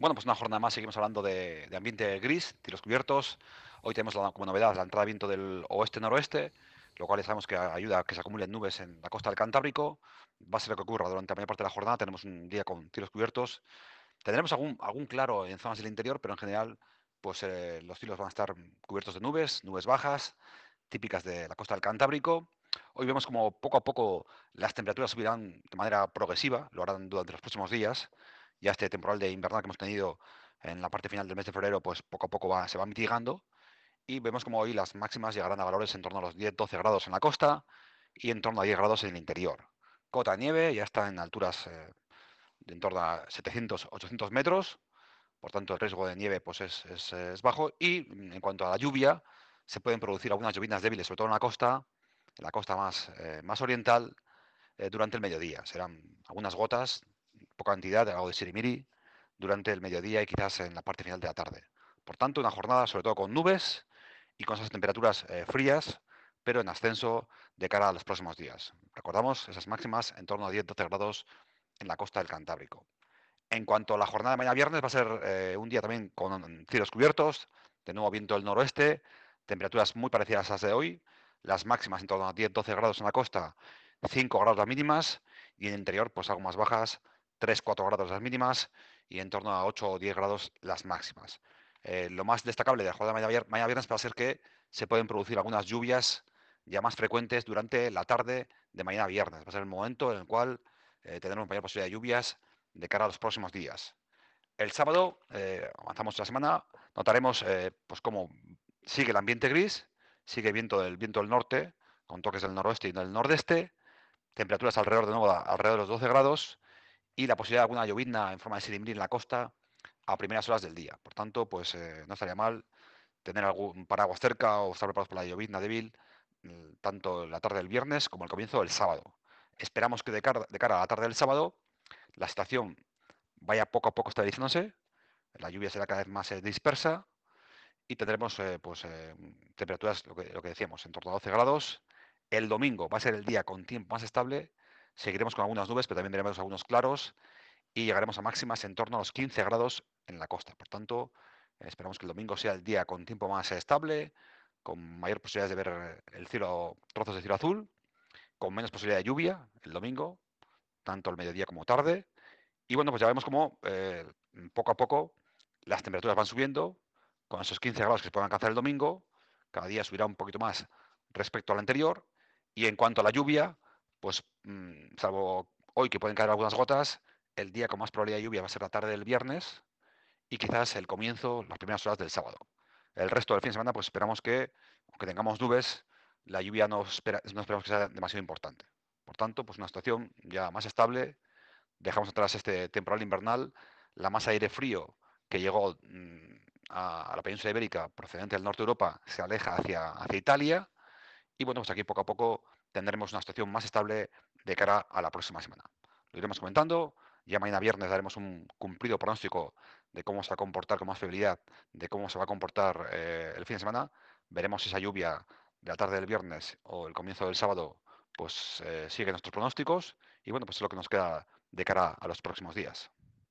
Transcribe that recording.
Bueno, pues una jornada más seguimos hablando de, ambiente gris, tiros cubiertos. Hoy tenemos como novedad la entrada de viento del oeste-noroeste, lo cual sabemos que ayuda a que se acumulen nubes en la costa del Cantábrico. Va a ser lo que ocurra durante la mayor parte de la jornada. Tenemos un día con tiros cubiertos. Tendremos algún, claro en zonas del interior, pero en general pues eh, los cielos van a estar cubiertos de nubes, nubes bajas, típicas de la costa del Cantábrico. Hoy vemos como poco a poco las temperaturas subirán de manera progresiva, lo harán durante los próximos días ya este temporal de invernal que hemos tenido en la parte final del mes de febrero, pues poco a poco se va mitigando. Y vemos como hoy las máximas llegarán a valores en torno a los 10-12 grados en la costa y en torno a 10 grados en el interior. Cota de nieve ya está en alturas eh, de en torno a 700-800 metros, por tanto el riesgo de nieve pues es, bajo. Y en cuanto a la lluvia, se pueden producir algunas lluvias débiles, sobre todo en la costa, en la costa más, eh, más oriental, eh, durante el mediodía. Serán algunas gotas poca cantidad de algo de sirimiri durante el mediodía y quizás en la parte final de la tarde. Por tanto, una jornada sobre todo con nubes y con esas temperaturas eh, frías, pero en ascenso de cara a los próximos días. Recordamos esas máximas en torno a 10-12 grados en la costa del Cantábrico. En cuanto a la jornada de mañana viernes, va a ser eh, un día también con cielos cubiertos, de nuevo viento del noroeste, temperaturas muy parecidas a las de hoy, las máximas en torno a 10-12 grados en la costa, 5 grados las mínimas, y en el interior pues algo más bajas, 3-4 grados las mínimas y en torno a 8 o 10 grados las máximas. Eh, lo más destacable de la jornada de mañana viernes va a ser que se pueden producir algunas lluvias ya más frecuentes durante la tarde de mañana viernes. Va a ser el momento en el cual eh, tendremos mayor posibilidad de lluvias de cara a los próximos días. El sábado, eh, avanzamos la semana, notaremos pues cómo sigue el ambiente gris, sigue viento del viento del norte, con toques del noroeste y del nordeste, temperaturas alrededor de nuevo alrededor de los 12 grados, y la posibilidad de alguna llovizna en forma de silimbrí en la costa a primeras horas del día. Por tanto, pues eh, no estaría mal tener algún paraguas cerca o estar preparados para la llovizna débil mm, tanto la tarde del viernes como el comienzo del sábado. Esperamos que de cara, de cara a la tarde del sábado la situación vaya poco a poco estabilizándose, la lluvia será cada vez más eh, dispersa y tendremos eh, pues, temperaturas, lo que, lo que decíamos, en torno a 12 grados. El domingo va a ser el día con tiempo más estable Seguiremos con algunas nubes, pero también tendremos algunos claros y llegaremos a máximas en torno a los 15 grados en la costa. Por tanto, esperamos que el domingo sea el día con tiempo más estable, con mayor posibilidad de ver el cielo, trozos de cielo azul, con menos posibilidad de lluvia el domingo, tanto el mediodía como tarde. Y bueno, pues ya vemos cómo eh, poco a poco las temperaturas van subiendo, con esos 15 grados que se pueden alcanzar el domingo, cada día subirá un poquito más respecto al anterior. Y en cuanto a la lluvia, pues mm, salvo hoy que pueden caer algunas gotas, el día con más probabilidad de lluvia va a ser la tarde del viernes y quizás el comienzo, las primeras horas del sábado. El resto del fin de semana, pues esperamos que, aunque tengamos nubes, la lluvia no, espera, esperamos que sea demasiado importante. Por tanto, pues una situación ya más estable. Dejamos atrás este temporal invernal, la masa de aire frío que llegó mm, a, la península ibérica procedente del norte de Europa se aleja hacia, hacia Italia. Y bueno, pues aquí poco a poco tendremos una situación más estable de cara a la próxima semana. Lo iremos comentando. Ya mañana viernes daremos un cumplido pronóstico de cómo se va a comportar con más fiabilidad, de cómo se va a comportar eh, el fin de semana. Veremos si esa lluvia de la tarde del viernes o el comienzo del sábado pues eh, sigue nuestros pronósticos y bueno, pues es lo que nos queda de cara a los próximos días.